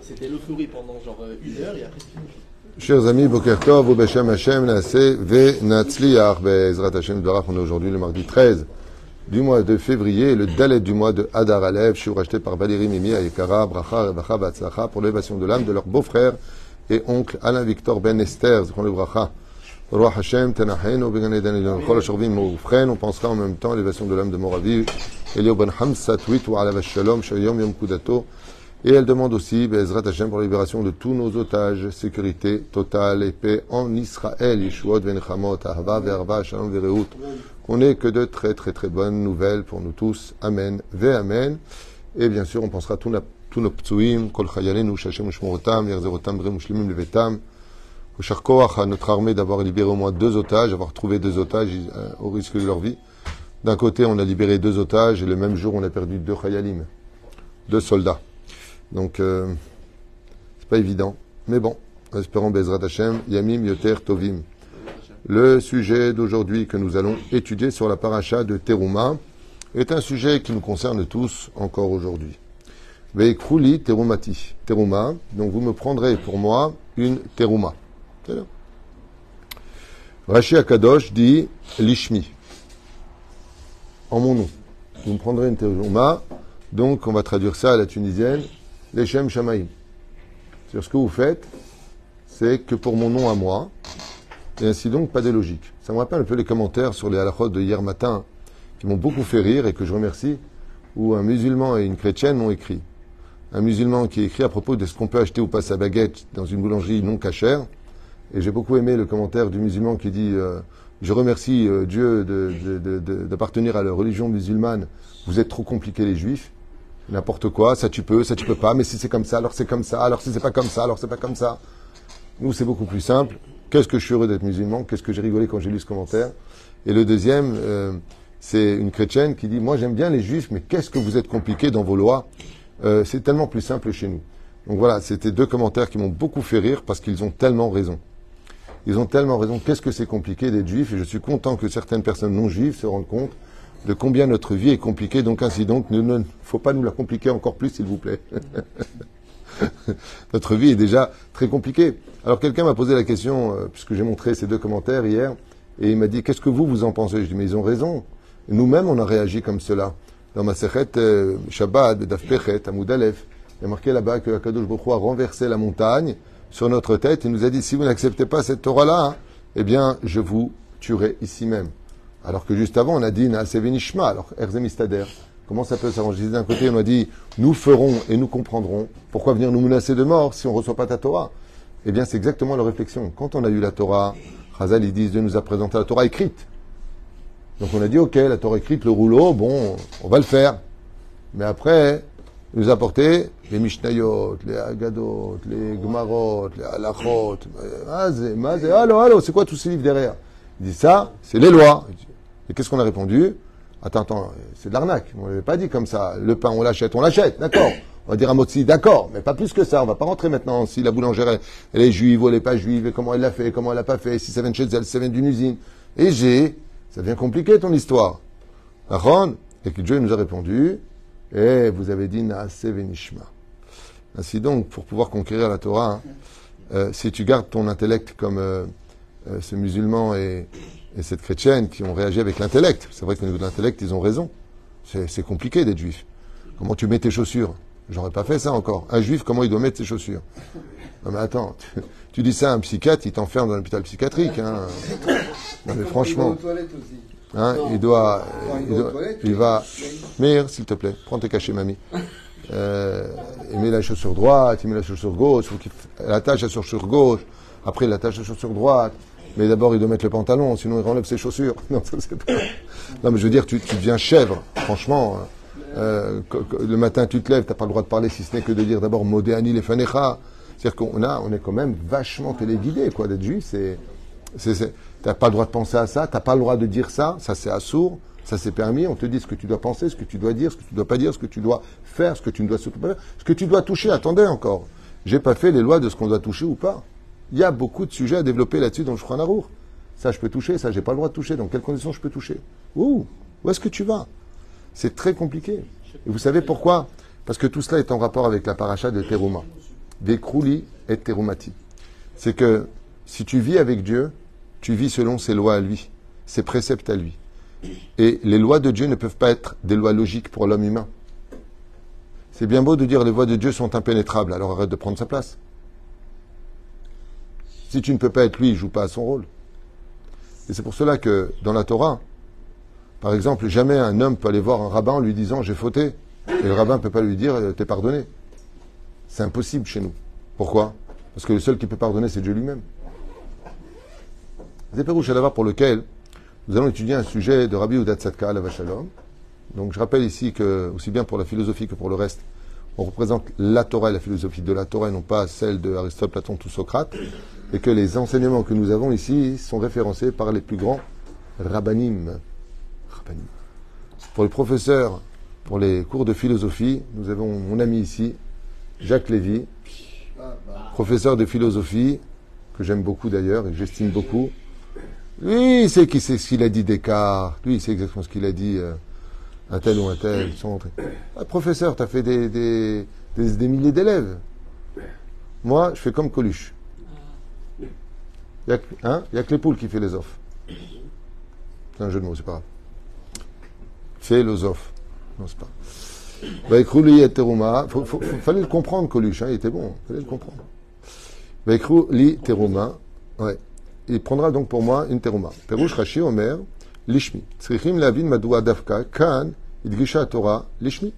C'était l'euphorie pendant genre euh, une heure et après c'est fini. Chers amis, Hashem, Nassé, Ve Natzliach, Be'ezrat Hashem Barach, on est aujourd'hui le mardi 13 du mois de février, le Dalet du mois de Hadar Alev, suis racheté par Valérie Mimi, Ayekara, Bracha, Revacha, Batzlacha, pour l'élévation de l'âme de leur beau-frère et oncle Alain Victor Ben Esther, le Bracha. Roi Hashem, Tenahen, Obegan Eden, Chol Ashorvim, Moufren, on pensera en même temps à l'élévation de l'âme de Moravi, Elio Ben Hamsat, Huit, ou Alav Shalom, Shayom, Yom Kudato, et elle demande aussi, Bezrat Hashem, pour la libération de tous nos otages, sécurité totale et paix en Israël, Yeshuot, Venchamot, Ahava, Verva, Shalom, Vereut. Qu'on n'ait que de très très très bonnes nouvelles pour nous tous. Amen. Ve Amen. Et bien sûr, on pensera à tous nos- ptsuim, Kol Chayalenu, Shachem, Shmorotam, Yerzerotam, Bre Mushlimim, Levetam. Au Koach, à notre armée d'avoir libéré au moins deux otages, avoir trouvé deux otages euh, au risque de leur vie. D'un côté, on a libéré deux otages et le même jour, on a perdu deux Chayalim, deux soldats. Donc, euh, c'est pas évident. Mais bon, en espérant Bezrat Hashem, Yamim Yoter Tovim. Le sujet d'aujourd'hui que nous allons étudier sur la paracha de Teruma est un sujet qui nous concerne tous encore aujourd'hui. Veikrouli Terumati. Teruma. Donc vous me prendrez pour moi une Teruma. Rashi Akadosh dit Lishmi. En mon nom. Vous me prendrez une Teruma. Donc on va traduire ça à la tunisienne. Leshem Shamaim. Sur ce que vous faites, c'est que pour mon nom à moi, et ainsi donc pas de logique. Ça me rappelle un peu les commentaires sur les halachot de hier matin qui m'ont beaucoup fait rire et que je remercie, où un musulman et une chrétienne m'ont écrit. Un musulman qui écrit à propos de ce qu'on peut acheter ou pas sa baguette dans une boulangerie non cachère. Et j'ai beaucoup aimé le commentaire du musulman qui dit euh, Je remercie euh, Dieu d'appartenir à la religion musulmane. Vous êtes trop compliqués les juifs. N'importe quoi, ça tu peux, ça tu peux pas. Mais si c'est comme ça, alors c'est comme ça. Alors si c'est pas comme ça, alors c'est pas comme ça. Nous, c'est beaucoup plus simple. Qu'est-ce que je suis heureux d'être musulman? Qu'est-ce que j'ai rigolé quand j'ai lu ce commentaire? Et le deuxième, euh, c'est une chrétienne qui dit Moi, j'aime bien les juifs, mais qu'est-ce que vous êtes compliqués dans vos lois? Euh, C'est tellement plus simple chez nous. Donc voilà, c'était deux commentaires qui m'ont beaucoup fait rire parce qu'ils ont tellement raison. Ils ont tellement raison. Qu'est-ce que c'est compliqué d'être juif? Et je suis content que certaines personnes non juives se rendent compte de combien notre vie est compliquée. Donc ainsi donc, il ne faut pas nous la compliquer encore plus, s'il vous plaît. Notre vie est déjà très compliquée. Alors quelqu'un m'a posé la question, euh, puisque j'ai montré ces deux commentaires hier, et il m'a dit qu'est-ce que vous vous en pensez? Je dis mais ils ont raison. Nous-mêmes on a réagi comme cela. Dans ma sechet euh, Shabbat, Bedaf Pechet, Amoud Aleph, il y a marqué là-bas que Akadosh Baruch a renversé la montagne sur notre tête. Il nous a dit si vous n'acceptez pas cette Torah-là, hein, eh bien je vous tuerai ici même. Alors que juste avant on a dit alors Erzem Istader. Comment ça peut s'arranger? D'un côté, on a dit nous ferons et nous comprendrons. Pourquoi venir nous menacer de mort si on ne reçoit pas ta Torah? Eh bien, c'est exactement leur réflexion. Quand on a eu la Torah, Chazal, ils disent Dieu nous a présenté la Torah écrite. Donc on a dit ok, la Torah écrite, le rouleau, bon, on va le faire. Mais après, il nous a apporté les Mishnayot, les Agadot, les Gmarot, les Halachot. Mazé, Mazé, allô, allô, c'est quoi tous ces livres derrière? Il dit ça, c'est les lois. Et qu'est-ce qu'on a répondu? Attends, attends, c'est de l'arnaque. On ne l'avait pas dit comme ça. Le pain, on l'achète, on l'achète, d'accord. On va dire à Motsi, d'accord, mais pas plus que ça. On va pas rentrer maintenant si la boulangère, elle, est juive ou elle n'est pas juive, et comment elle l'a fait, comment elle l'a pas fait, si ça vient de chez elle, si ça vient d'une usine. Et j'ai, ça devient compliqué ton histoire. Aaron, et que Dieu nous a répondu, et vous avez dit Naase Venishma. Ainsi donc, pour pouvoir conquérir la Torah, hein, euh, si tu gardes ton intellect comme euh, euh, ce musulman et, et cette chrétienne qui ont réagi avec l'intellect, c'est vrai qu'au niveau de l'intellect, ils ont raison. C'est compliqué d'être juif. Comment tu mets tes chaussures? J'aurais pas fait ça encore. Un juif, comment il doit mettre ses chaussures? Non mais attends, tu, tu dis ça à un psychiatre, il t'enferme dans l'hôpital psychiatrique. Hein. Non mais franchement, hein, il doit, il, doit- il va. Meir, s'il te plaît, prends tes cachets, mamie. Euh, il met la chaussure droite, il met la chaussure gauche, il attache la chaussure gauche, après il attache la chaussure droite. Mais d'abord, il doit mettre le pantalon, sinon il enlève ses chaussures. Non, ça, pas... non mais je veux dire, tu, tu deviens chèvre, franchement. Euh, co- co- le matin, tu te lèves, t'as pas le droit de parler si ce n'est que de dire d'abord Modéani les Fanecha. C'est-à-dire qu'on a, on est quand même vachement téléguidé, quoi, d'être juif. C'est- t'as pas le droit de penser à ça, t'as pas le droit de dire ça, ça c'est assourd, ça c'est permis. On te dit ce que tu dois penser, ce que tu dois dire, ce que tu dois pas dire, ce que tu dois faire, ce que tu ne dois surtout pas faire, ce que tu dois toucher. Attendez encore, j'ai pas fait les lois de ce qu'on doit toucher ou pas. Il y a beaucoup de sujets à développer là-dessus dans le Shulchan Aruch. Ça, je peux toucher, ça, j'ai pas le droit de toucher. Dans quelles conditions je peux toucher Où Où est-ce que tu vas C'est très compliqué. Et vous savez pourquoi Parce que tout cela est en rapport avec la paracha de Teruma. Vekrouli et Terumati. C'est que si tu vis avec Dieu, tu vis selon ses lois à lui, ses préceptes à lui. Et les lois de Dieu ne peuvent pas être des lois logiques pour l'homme humain. C'est bien beau de dire les lois de Dieu sont impénétrables, alors arrête de prendre sa place. Si tu ne peux pas être lui, il joue pas à son rôle. Et c'est pour cela que dans la Torah, par exemple, jamais un homme peut aller voir un rabbin en lui disant j'ai fauté. Et le rabbin ne peut pas lui dire t'es pardonné. C'est impossible chez nous. Pourquoi? Parce que le seul qui peut pardonner, c'est Dieu lui-même. C'est Shalavar pour lequel nous allons étudier un sujet de Rabbi Udat Sadka à la Vachalom. Donc je rappelle ici que, aussi bien pour la philosophie que pour le reste, on représente la Torah la philosophie de la Torah non pas celle de Aristote, Platon, tout Socrate, et que les enseignements que nous avons ici sont référencés par les plus grands rabbanim. Pour les professeurs, pour les cours de philosophie, nous avons mon ami ici, Jacques Lévy, professeur de philosophie, que j'aime beaucoup d'ailleurs et j'estime beaucoup. Lui, il sait, sait ce qu'il a dit Descartes, lui, il sait exactement ce qu'il a dit euh, un tel ou un tel. Ah, professeur, tu as fait des, des, des, milliers d'élèves. Moi, je fais comme Coluche. Il n'y a, hein, a, que les poules qui fait les offres. C'est un jeu de mots, c'est pas grave. Philosophe. Non, c'est pas. Bah, il fallait le comprendre, Coluche, hein, il était bon, fallait le comprendre. li teruma, ouais. Il prendra donc pour moi une teruma. Perouche Rashi Omer, lishmi. Tzrichim lavin madua davka, kan, Torah, lishmi.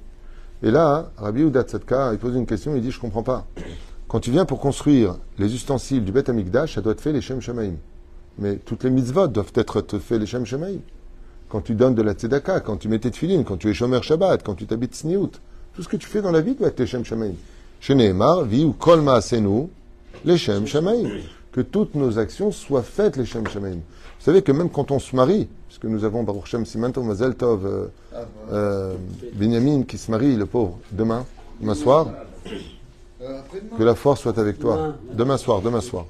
Et là, Rabbi Udat il pose une question, il dit, je comprends pas. Quand tu viens pour construire les ustensiles du Bet Amikdash, ça doit être fait les Shem. Mais toutes les mitzvot doivent être faites les Shem quand tu donnes de la tzedaka, quand tu mets tes tefilines, quand tu es shomer Shabbat, quand tu t'habites sniout, tout ce que tu fais dans la vie doit être Shem Shamaim. Chez Nehemar, vi ou kol ma'asenu, les Shem Shamaim. Que toutes nos actions soient faites les Shem. Vous savez que même quand on se marie, puisque nous avons Baruch Shem Simanto Mazel Tov, euh, euh, Benjamin qui se marie, le pauvre, demain, demain soir, que la force soit avec toi. Demain soir, demain soir.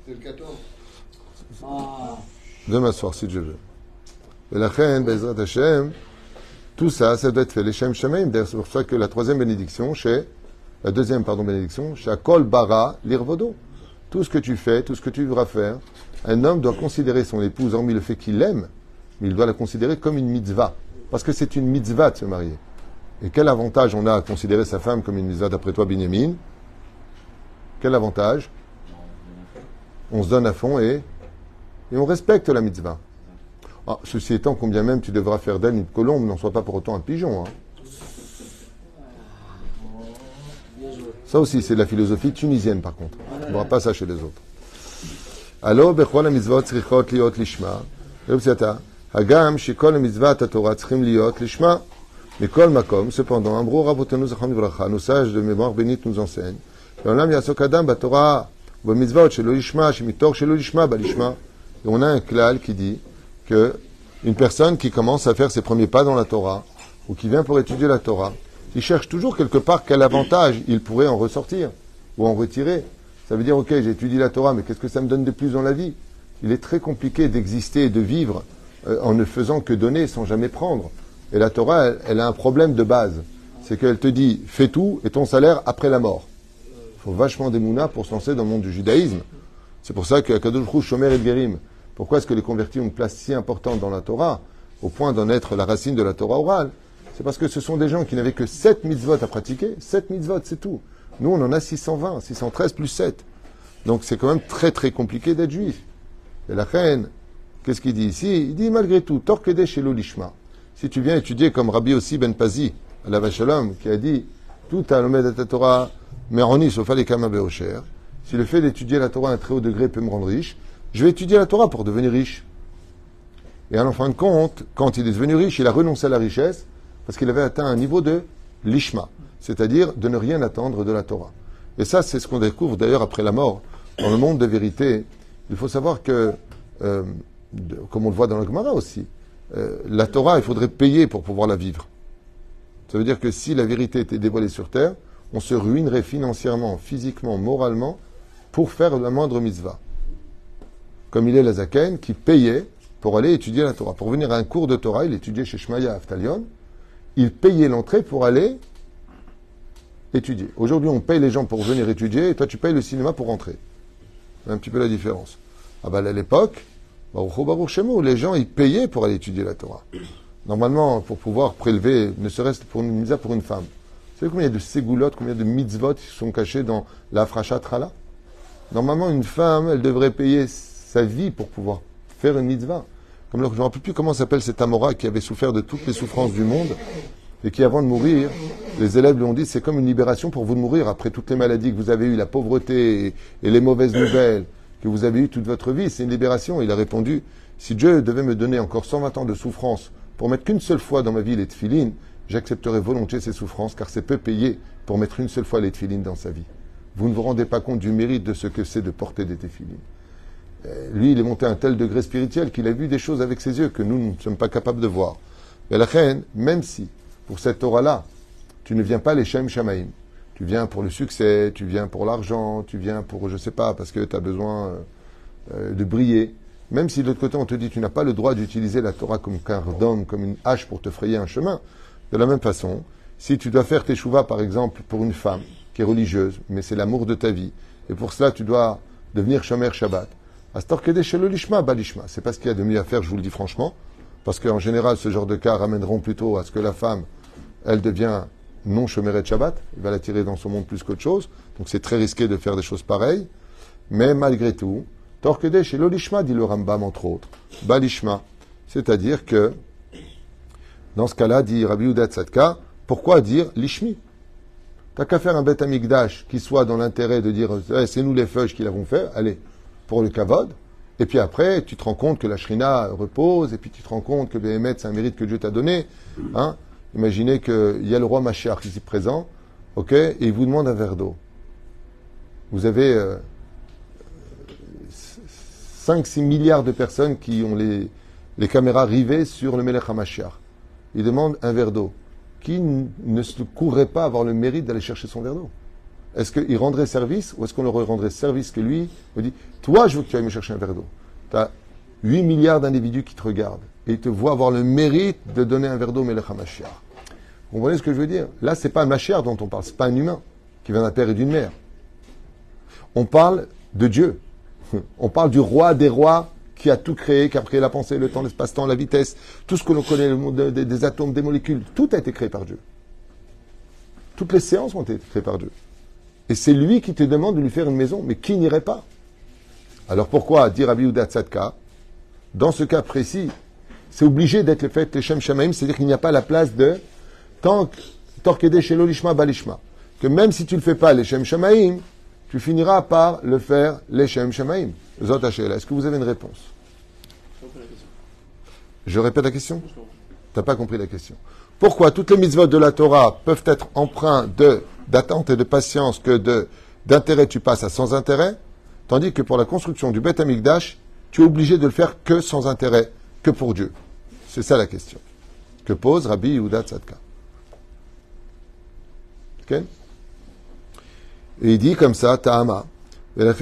Demain soir, si Dieu veut. Et la reine, Bezrat Hashem, tout ça, ça doit être fait. Les Shem Shemaim, c'est pour ça que la troisième bénédiction, chez, la deuxième, pardon, bénédiction, chez Akol Bara Lirvodo. Tout ce que tu fais, tout ce que tu voudras faire, un homme doit considérer son épouse, hormis le fait qu'il l'aime, mais il doit la considérer comme une mitzvah. Parce que c'est une mitzvah de se marier. Et quel avantage on a à considérer sa femme comme une mitzvah d'après toi, Binyamin? Quel avantage? On se donne à fond et, et on respecte la mitzvah. Ah, ceci étant, combien même tu devras faire d'elle une colombe, n'en soit pas pour autant un pigeon. Hein. Ça aussi, c'est la philosophie tunisienne, par contre. On ne pas ça chez les autres. Mitzvot shelo lishma, shemitor shelo lishma balishma. Et on a un klal qui dit, que une personne qui commence à faire ses premiers pas dans la Torah, ou qui vient pour étudier la Torah, il cherche toujours quelque part quel avantage il pourrait en ressortir, ou en retirer. Ça veut dire, ok, j'ai étudié la Torah, mais qu'est-ce que ça me donne de plus dans la vie? Il est très compliqué d'exister et de vivre euh, en ne faisant que donner sans jamais prendre. Et la Torah, elle, a un problème de base. C'est qu'elle te dit, fais tout et ton salaire après la mort. Il faut vachement des mounas pour se lancer dans le monde du judaïsme. C'est pour ça que Kadosh Shomer et Gerim, pourquoi est-ce que les convertis ont une place si importante dans la Torah, au point d'en être la racine de la Torah orale? C'est parce que ce sont des gens qui n'avaient que 7 mitzvot à pratiquer. 7 mitzvot, c'est tout. Nous, on en a 620, 613 plus 7. Donc c'est quand même très très compliqué d'être juif. Et la reine, qu'est-ce qu'il dit ici? Il dit malgré tout, Torkede chez l'Olishma. Si tu viens étudier comme Rabbi aussi Ben Pazi, à la Vachalom, qui a dit tout à l'Omed de Torah, Meroni, sauf les Si le fait d'étudier la Torah à un très haut degré peut me rendre riche, je vais étudier la Torah pour devenir riche. Et en fin de compte, quand il est devenu riche, il a renoncé à la richesse parce qu'il avait atteint un niveau de lishma, c'est-à-dire de ne rien attendre de la Torah. Et ça, c'est ce qu'on découvre d'ailleurs après la mort. Dans le monde de vérité, il faut savoir que, euh, comme on le voit dans le Gemara aussi, euh, la Torah, il faudrait payer pour pouvoir la vivre. Ça veut dire que si la vérité était dévoilée sur terre, on se ruinerait financièrement, physiquement, moralement, pour faire la moindre mitzvah comme il est la Zaken, qui payait pour aller étudier la Torah. Pour venir à un cours de Torah, il étudiait chez Shmaya Aftalion, il payait l'entrée pour aller étudier. Aujourd'hui, on paye les gens pour venir étudier et toi, tu payes le cinéma pour rentrer. C'est un petit peu la différence. Ah ben, à l'époque, les gens, ils payaient pour aller étudier la Torah. Normalement, pour pouvoir prélever, ne serait-ce pour une misère pour une femme. Vous savez combien de ségoulottes, combien de mitzvot qui sont cachés dans la Trala? Normalement, une femme, elle devrait payer sa vie pour pouvoir faire une mitzvah. Comme je ne me rappelle plus comment s'appelle cet Amora qui avait souffert de toutes les souffrances du monde et qui, avant de mourir, les élèves lui ont dit c'est comme une libération pour vous de mourir après toutes les maladies que vous avez eues, la pauvreté et, les mauvaises nouvelles que vous avez eues toute votre vie. C'est une libération. Il a répondu si Dieu devait me donner encore 120 ans de souffrance pour mettre qu'une seule fois dans ma vie les tefilines, j'accepterais volontiers ces souffrances car c'est peu payé pour mettre une seule fois les tefilines dans sa vie. Vous ne vous rendez pas compte du mérite de ce que c'est de porter des tefilines. Euh, lui, il est monté à un tel degré spirituel qu'il a vu des choses avec ses yeux que nous ne sommes pas capables de voir. Mais la reine, même si pour cette Torah-là, tu ne viens pas les Shem Shamaim. Tu viens pour le succès, tu viens pour l'argent, tu viens pour, je sais pas, parce que tu as besoin euh, de briller. Même si de l'autre côté on te dit tu n'as pas le droit d'utiliser la Torah comme d'homme, comme une hache pour te frayer un chemin, de la même façon, si tu dois faire tes chouvas par exemple pour une femme qui est religieuse, mais c'est l'amour de ta vie, et pour cela tu dois devenir Shomer Shabbat, c'est pas ce qu'il y a de mieux à faire, je vous le dis franchement, parce qu'en général, ce genre de cas ramèneront plutôt à ce que la femme elle devient non de Shabbat, il va l'attirer dans son monde plus qu'autre chose, donc c'est très risqué de faire des choses pareilles, mais malgré tout, Torkedesh et l'olishma, dit le Rambam entre autres, balishma, c'est-à-dire que, dans ce cas-là, dit Rabbi Udat Sadka, pourquoi dire lishmi? T'as qu'à faire un bête amigdash qui soit dans l'intérêt de dire eh, c'est nous les feuilles qui l'avons fait, allez, pour le kavod, et puis après, tu te rends compte que la shrina repose, et puis tu te rends compte que Béhémet, c'est un mérite que Dieu t'a donné. Hein Imaginez qu'il y a le roi Machiach ici présent, ok, et il vous demande un verre d'eau. Vous avez 5-6 euh, milliards de personnes qui ont les, les caméras rivées sur le Melech HaMashiach. Il demande un verre d'eau. Qui ne se courrait pas avoir le mérite d'aller chercher son verre d'eau? Est-ce qu'il rendrait service ou est-ce qu'on leur rendrait service que lui me dit Toi, je veux que tu ailles me chercher un verre d'eau. Tu as 8 milliards d'individus qui te regardent et ils te voient avoir le mérite de donner un verre d'eau Melech HaMashiach. Vous comprenez ce que je veux dire? Là, c'est pas un machère dont on parle, c'est pas un humain qui vient d'un père et d'une mère. On parle de Dieu. On parle du roi des rois qui a tout créé, qui a créé la pensée, le temps, l'espace-temps, la vitesse, tout ce que l'on connaît, le monde des, atomes, des molécules, tout a été créé par Dieu. Toutes les séances ont été créées par Dieu. Et c'est lui qui te demande de lui faire une maison, mais qui n'irait pas Alors pourquoi dire à Tzadka Dans ce cas précis, c'est obligé d'être le fait Shem Shamaim, c'est-à-dire qu'il n'y a pas la place de que chez l'olishma balishma, que même si tu ne le fais pas les Shem Shamaim, tu finiras par le faire les Shem Shamaim. Zot Est-ce que vous avez une réponse? Je répète la question? Tu n'as pas compris la question. Pourquoi toutes les mitzvot de la Torah peuvent être empreints de, d'attente et de patience que de, d'intérêt tu passes à sans intérêt, tandis que pour la construction du Beth Amikdash, tu es obligé de le faire que sans intérêt, que pour Dieu. C'est ça la question que pose Rabbi Yehuda Tzadka. Et il dit comme ça, Ta'ama. Et la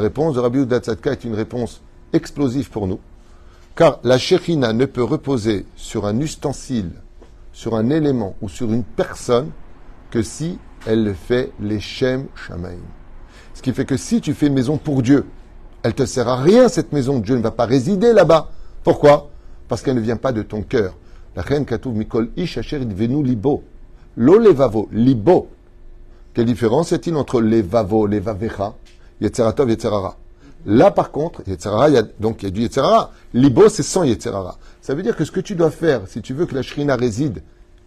réponse de Rabbi Udatzadka est une réponse explosive pour nous, car la Shekhinah ne peut reposer sur un ustensile, sur un élément ou sur une personne que si elle fait les Shem Shamaim. Ce qui fait que si tu fais une maison pour Dieu, elle te sert à rien cette maison. Dieu ne va pas résider là-bas. Pourquoi? Parce qu'elle ne vient pas de ton cœur. La reine Katoub Mikol Ish Venu Libo. Lo Levavo, Libo. Quelle différence y a-t-il entre Levavo, Levavecha, Yetzeratov, Yetzerara? Là, par contre, Yetzerara, y a, donc il y a du Yetzerara. Libo, c'est sans Yetzerara. Ça veut dire que ce que tu dois faire, si tu veux que la Shrina réside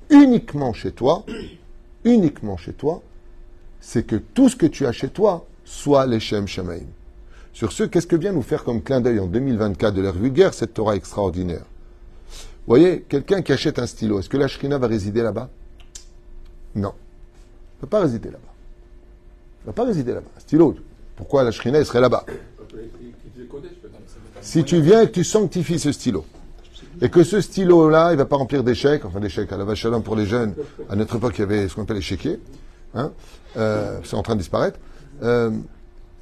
uniquement chez toi, uniquement chez toi, c'est que tout ce que tu as chez toi soit les Shem Shemaim. Sur ce, qu'est-ce que vient nous faire comme clin d'œil en 2024 de l'ère vulgaire cette Torah extraordinaire? Vous voyez, quelqu'un qui achète un stylo, est-ce que la Shrina va résider là-bas? Non. Elle ne va pas résider là-bas. Elle ne va pas résider là-bas. Un stylo, pourquoi la Shrina serait là-bas? Si tu viens et que tu sanctifies ce stylo, et que ce stylo-là, il ne va pas remplir d'échecs, enfin d'échecs à la vache à pour les jeunes, à notre époque, il y avait ce qu'on appelle les chéquiers, hein, euh, c'est en train de disparaître, euh,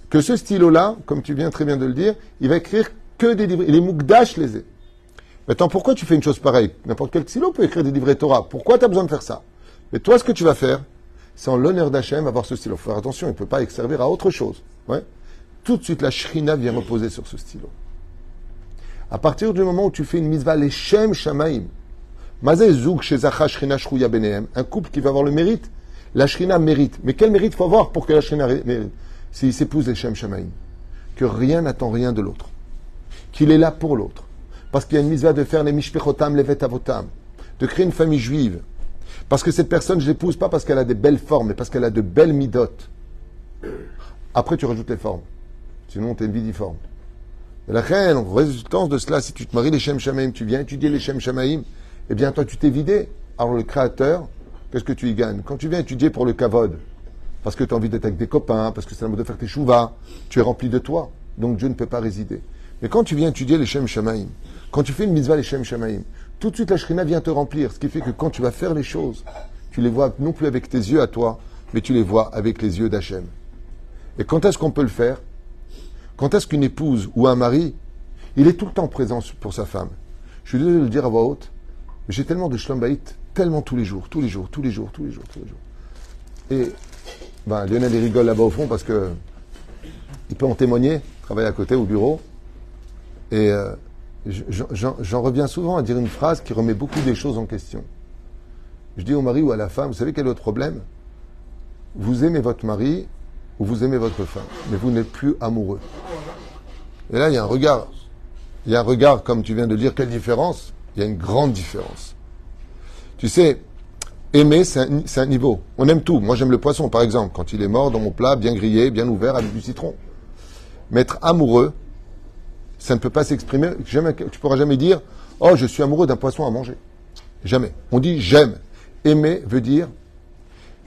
que ce stylo-là, comme tu viens très bien de le dire, il va écrire que des livres. Il est moukdash les Maintenant, pourquoi tu fais une chose pareille? N'importe quel xylo peut écrire des livrets Torah. Pourquoi tu as besoin de faire ça? Mais toi, ce que tu vas faire, c'est en l'honneur d'Hachem avoir ce stylo. Faut faire attention, il ne peut pas servir à autre chose. Tout de suite, la shrina vient reposer sur ce stylo. À partir du moment où tu fais une mitzvah, les shem shamaim, un couple qui va avoir le mérite, la shrina mérite. Mais quel mérite faut avoir pour que la shrina mérite? S'il s'épouse les shem shamaim. Que rien n'attend rien de l'autre. Qu'il est là pour l'autre. Parce qu'il y a une mitzvah de faire les mishpechotam, les vetavotam. De créer une famille juive. Parce que cette personne, je l'épouse pas parce qu'elle a des belles formes, mais parce qu'elle a de belles midotes. Après, tu rajoutes les formes. Sinon, tu es une vie difforme. Et la reine, en résultance de cela, si tu te maries les Shem Shamaim, tu viens étudier les Shem Shamaim, eh bien, toi, tu t'es vidé. Alors, le créateur, qu'est-ce que tu y gagnes? Quand tu viens étudier pour le kavod, parce que tu as envie d'être avec des copains, parce que c'est le mode de faire tes chouvas, tu es rempli de toi. Donc, Dieu ne peut pas résider. Mais quand tu viens étudier les Shem Shamaim, quand tu fais une mitzvah les Shem Shamaim, tout de suite la Shrina vient te remplir. Ce qui fait que quand tu vas faire les choses, tu les vois non plus avec tes yeux à toi, mais tu les vois avec les yeux d'Hachem. Et quand est-ce qu'on peut le faire? Quand est-ce qu'une épouse ou un mari, il est tout le temps présent pour sa femme? Je suis désolé de le dire à voix haute, mais j'ai tellement de shlombaït, tellement tous les jours, tous les jours, tous les jours, tous les jours, tous les jours. Et ben, Lionel, il rigole là-bas au fond parce que il peut en témoigner, travaille à côté au bureau. Et euh, j'en reviens souvent à dire une phrase qui remet beaucoup des choses en question. Je dis au mari ou à la femme, vous savez quel est votre problème? Vous aimez votre mari ou vous aimez votre femme, mais vous n'êtes plus amoureux. Et là, il y a un regard. Il y a un regard, comme tu viens de dire, quelle différence? Il y a une grande différence. Tu sais, aimer, c'est un, niveau. On aime tout. Moi, j'aime le poisson, par exemple, quand il est mort dans mon plat, bien grillé, bien ouvert, avec du citron. Mais être amoureux, ça ne peut pas s'exprimer. Jamais, tu pourras jamais dire Oh, je suis amoureux d'un poisson à manger. Jamais. On dit j'aime. Aimer veut dire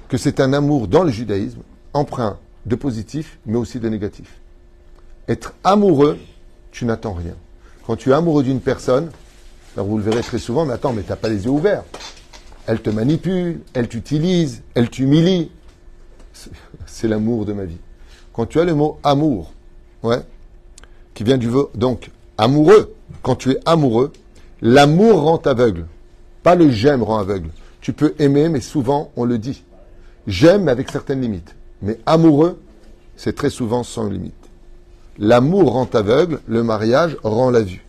que c'est un amour dans le judaïsme, empreint de positif, mais aussi de négatif. Être amoureux, tu n'attends rien. Quand tu es amoureux d'une personne, alors vous le verrez très souvent, mais attends, mais tu n'as pas les yeux ouverts. Elle te manipule, elle t'utilise, elle t'humilie. C'est l'amour de ma vie. Quand tu as le mot amour, ouais, qui vient du donc amoureux. Quand tu es amoureux, l'amour rend aveugle. Pas le j'aime rend aveugle. Tu peux aimer, mais souvent on le dit. J'aime, mais avec certaines limites. Mais amoureux, c'est très souvent sans limite. L'amour rend aveugle, le mariage rend la vue.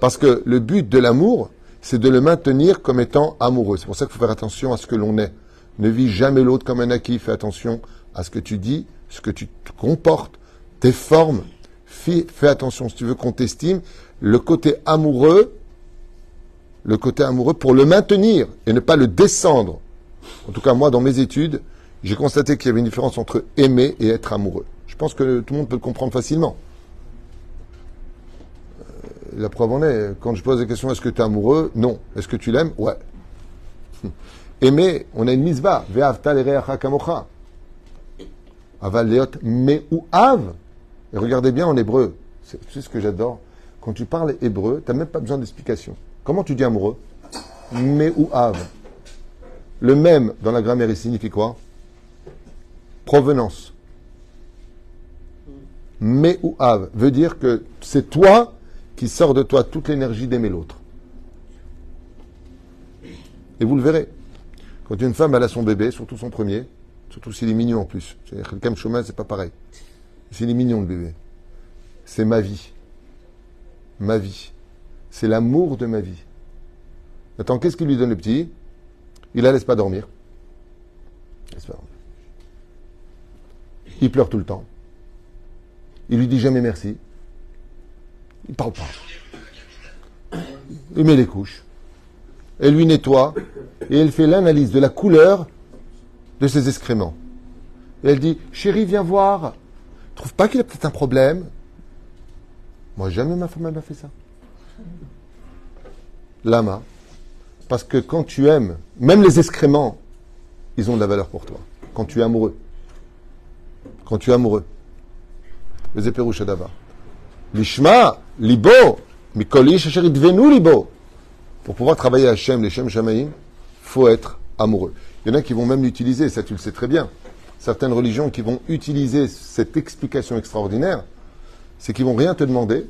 Parce que le but de l'amour, c'est de le maintenir comme étant amoureux. C'est pour ça qu'il faut faire attention à ce que l'on est. Ne vis jamais l'autre comme un acquis. Fais attention à ce que tu dis, ce que tu te comportes, tes formes, fais, attention, si tu veux qu'on t'estime, le côté amoureux, le côté amoureux pour le maintenir et ne pas le descendre. En tout cas, moi, dans mes études, j'ai constaté qu'il y avait une différence entre aimer et être amoureux. Je pense que tout le monde peut le comprendre facilement. Euh, la preuve en est, quand je pose la question est-ce que tu es amoureux? Non. Est-ce que tu l'aimes? Ouais. Aimer, on a une misva. Aval leot me ou av. Et regardez bien en hébreu, c'est ce que j'adore? Quand tu parles hébreu, tu n'as même pas besoin d'explication. Comment tu dis amoureux? Mais ou av. Le même dans la grammaire, il signifie quoi? Provenance. Mais ou av veut dire que c'est toi qui sors de toi toute l'énergie d'aimer l'autre. Et vous le verrez. Quand une femme a son bébé, surtout son premier, surtout s'il est mignon en plus. Quelqu'un chemin, c'est pas pareil. C'est les mignons, le bébé. C'est ma vie. Ma vie. C'est l'amour de ma vie. Attends, qu'est-ce qu'il lui donne le petit? Il la. Laisse pas dormir. Il pleure tout le temps. Il lui dit jamais merci. Il parle pas. Il met les couches. Elle lui nettoie et elle fait l'analyse de la couleur de ses excréments. Et elle dit Chérie, viens voir trouve pas qu'il a peut-être un problème Moi, jamais ma femme m'a fait ça. Lama. Parce que quand tu aimes, même les excréments, ils ont de la valeur pour toi. Quand tu es amoureux. Quand tu es amoureux. Les Shadava. Lishma, libo, mikolish, devenu libo. Pour pouvoir travailler à Hachem, les Shem Shamaim, faut être amoureux. Il y en a qui vont même l'utiliser, ça tu le sais très bien certaines religions qui vont utiliser cette explication extraordinaire, c'est qu'ils vont rien te demander,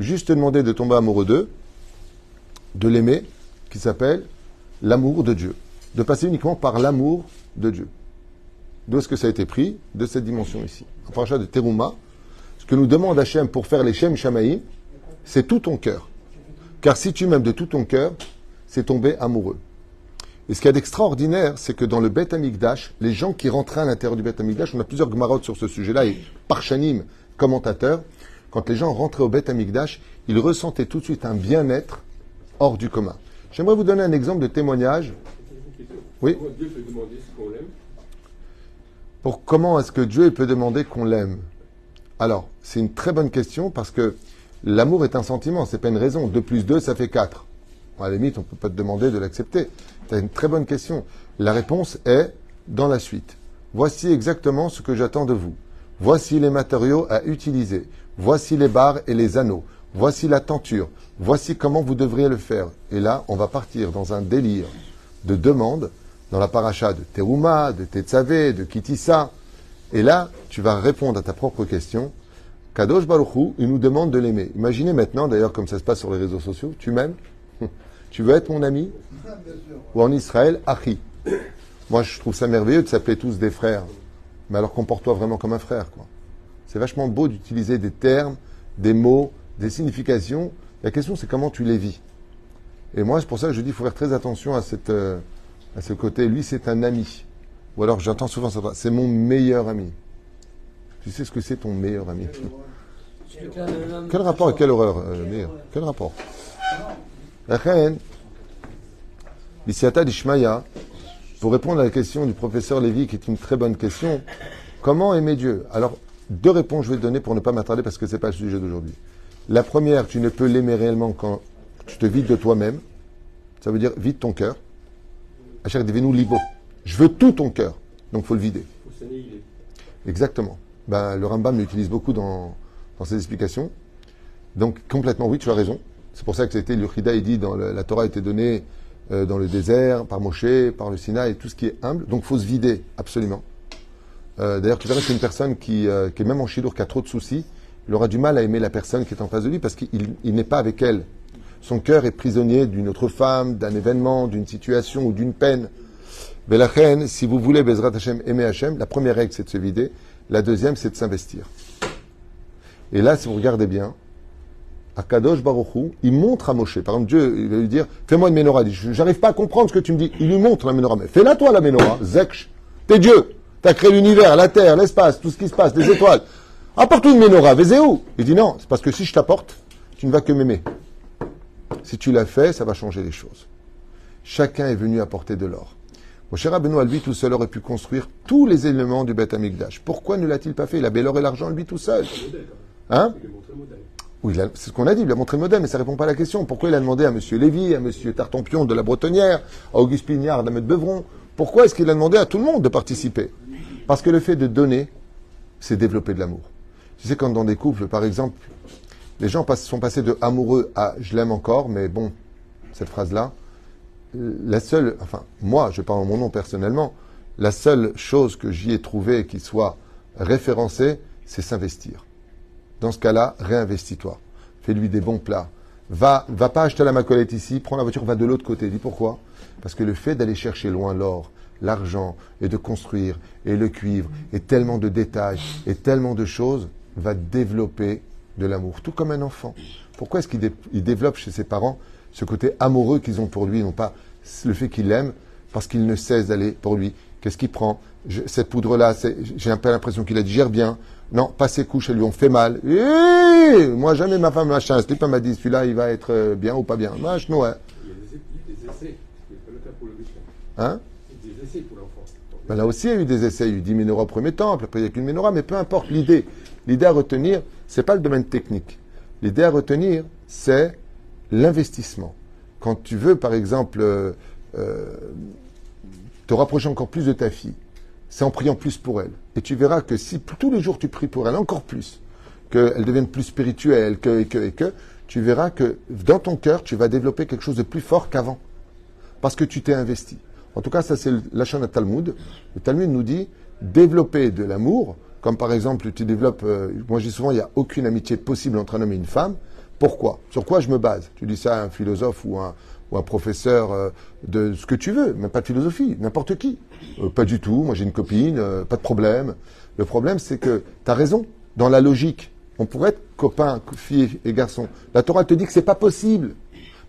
juste te demander de tomber amoureux d'eux, de l'aimer, qui s'appelle l'amour de Dieu. De passer uniquement par l'amour de Dieu. D'où est-ce que ça a été pris De cette dimension ici. En parachat de Teruma, ce que nous demande Hachem pour faire les Shem Shamaï, c'est tout ton cœur. Car si tu m'aimes de tout ton cœur, c'est tomber amoureux. Et ce qu'il y a d'extraordinaire, c'est que dans le Bet Amikdash, les gens qui rentraient à l'intérieur du Bet Amikdash, on a plusieurs gmarottes sur ce sujet-là, et Parchanim, commentateurs, quand les gens rentraient au Bet Amikdash, ils ressentaient tout de suite un bien-être hors du commun. J'aimerais vous donner un exemple de témoignage. Oui. Pour comment est-ce que Dieu peut demander qu'on l'aime? Alors, c'est une très bonne question parce que l'amour est un sentiment, c'est pas une raison. 2 plus 2, ça fait 4. À la limite, on peut pas te demander de l'accepter. C'est une très bonne question. La réponse est dans la suite. Voici exactement ce que j'attends de vous. Voici les matériaux à utiliser. Voici les barres et les anneaux. Voici la tenture. Voici comment vous devriez le faire. Et là, on va partir dans un délire de demande dans la paracha de Teruma, de Tetzavé, de Kitissa. Et là, tu vas répondre à ta propre question. Kadosh Baruchou, il nous demande de l'aimer. Imaginez maintenant, d'ailleurs, comme ça se passe sur les réseaux sociaux, tu m'aimes Tu veux être mon ami Ou en Israël, Achi. Moi, je trouve ça merveilleux de s'appeler tous des frères. Mais alors comporte-toi vraiment comme un frère, quoi. C'est vachement beau d'utiliser des termes, des mots, des significations. La question, c'est comment tu les vis. Et moi, c'est pour ça que je dis qu'il faut faire très attention euh, à ce côté. Lui, c'est un ami. Ou alors, j'entends souvent ça. C'est mon meilleur ami. Tu sais ce que c'est ton meilleur ami? Quel rapport? Et quelle horreur, euh, meilleur? Quel rapport? Pour répondre à la question du professeur Lévy, qui est une très bonne question, comment aimer Dieu? Alors, deux réponses je vais te donner pour ne pas m'attarder parce que ce n'est pas le sujet d'aujourd'hui. La première, tu ne peux l'aimer réellement quand tu te vides de toi-même. Ça veut dire vide ton cœur. Achar nous libo. Je veux tout ton cœur. Donc il faut le vider. Il faut. Exactement. Ben, le Rambam l'utilise beaucoup dans, dans ses explications. Donc complètement, oui, tu as raison. C'est pour ça que c'était l'Uchida, il dit dans le- la Torah a été donnée euh, dans le désert, par Moshe, par le Sinaï, et tout ce qui est humble. Donc il faut se vider, absolument. Euh, D'ailleurs, tu verras que c'est une personne qui, euh, qui est même en chidour, qui a trop de soucis, il aura du mal à aimer la personne qui est en face de lui parce qu'il il n'est pas avec elle. Son cœur est prisonnier d'une autre femme, d'un événement, d'une situation ou d'une peine. Reine, si vous voulez Bezrat Hashem, aimer Hashem, la première règle c'est de se vider, la deuxième c'est de s'investir. Et là, si vous regardez bien, Akadosh Baruchou, il montre à Moshe. Par exemple, Dieu, il va lui dire, fais-moi une menorah. J'arrive pas à comprendre ce que tu me dis. Il lui montre la menorah. Mais fais-la toi la menorah. Zeksh. T'es Dieu. T'as créé l'univers, la terre, l'espace, tout ce qui se passe, les étoiles. Apporte une menorah. Vezéou. Il dit non, c'est parce que si je t'apporte, tu ne vas que m'aimer. Si tu l'as fait, ça va changer les choses. Chacun est venu apporter de l'or. Moshe à lui tout seul, aurait pu construire tous les éléments du Beth Amikdash. Pourquoi ne l'a-t-il pas fait? Il avait l'or et l'argent, lui tout seul. Hein? Oui, c'est ce qu'on a dit, il a montré le modèle, mais ça répond pas à la question. Pourquoi il a demandé à M. Lévy, à M. Tartampion de la Bretonnière, à Auguste Pignard d'Ahmed Beuvron Pourquoi est-ce qu'il a demandé à tout le monde de participer? Parce que le fait de donner, c'est développer de l'amour. Tu sais, quand dans des couples, par exemple, les gens sont passés de amoureux à je l'aime encore, mais bon, cette phrase-là, la seule, enfin, moi, je parle en mon nom personnellement, la seule chose que j'y ai trouvée qui soit référencée, c'est s'investir. Dans ce cas-là, réinvestis-toi. Fais-lui des bons plats. Va, va pas acheter la macolette ici, prends la voiture, va de l'autre côté. Dis pourquoi? Parce que le fait d'aller chercher loin l'or, l'argent, et de construire, et le cuivre, et tellement de détails, et tellement de choses, va développer de l'amour. Tout comme un enfant. Pourquoi est-ce qu'il dé- il développe chez ses parents ce côté amoureux qu'ils ont pour lui, non pas le fait qu'il l'aime, parce qu'il ne cesse d'aller pour lui. Qu'est-ce qu'il prend? Je- Cette poudre-là, j'ai un peu l'impression qu'il la digère bien. Non, pas ses couches, elles lui ont fait mal. Moi, jamais ma femme machin, slip, m'a dit, celui-là, il va être euh, bien ou pas bien. Moi, je ouais. Il y a des, essais. Ce n'est. Hein? Il y a des essais pour l'enfant. Ben là aussi, il y a eu des essais. Il y a eu 10 menorahs au premier temple, après il n'y a qu'une menorah, mais peu importe l'idée. L'idée à retenir, c'est pas le domaine technique. L'idée à retenir, c'est l'investissement. Quand tu veux, par exemple, euh, euh, te rapprocher encore plus de ta fille, c'est en priant plus pour elle. Et tu verras que si tous les jours tu pries pour elle encore plus, qu'elle devienne plus spirituelle, que, et que, et que, tu verras que dans ton cœur, tu vas développer quelque chose de plus fort qu'avant. Parce que tu t'es investi. En tout cas, ça c'est le- la chaîne Talmud. Le Talmud nous dit développer de l'amour, comme par exemple tu développes, euh, moi je dis souvent, il n'y a aucune amitié possible entre un homme et une femme, Pourquoi? Sur quoi je me base? Tu dis ça à un philosophe ou un, un professeur euh, de ce que tu veux, même pas de philosophie, n'importe qui. Euh, pas du tout, moi j'ai une copine, euh, pas de problème. Le problème, c'est que tu as raison, dans la logique, on pourrait être copain, fille et garçon. La Torah te dit que c'est pas possible.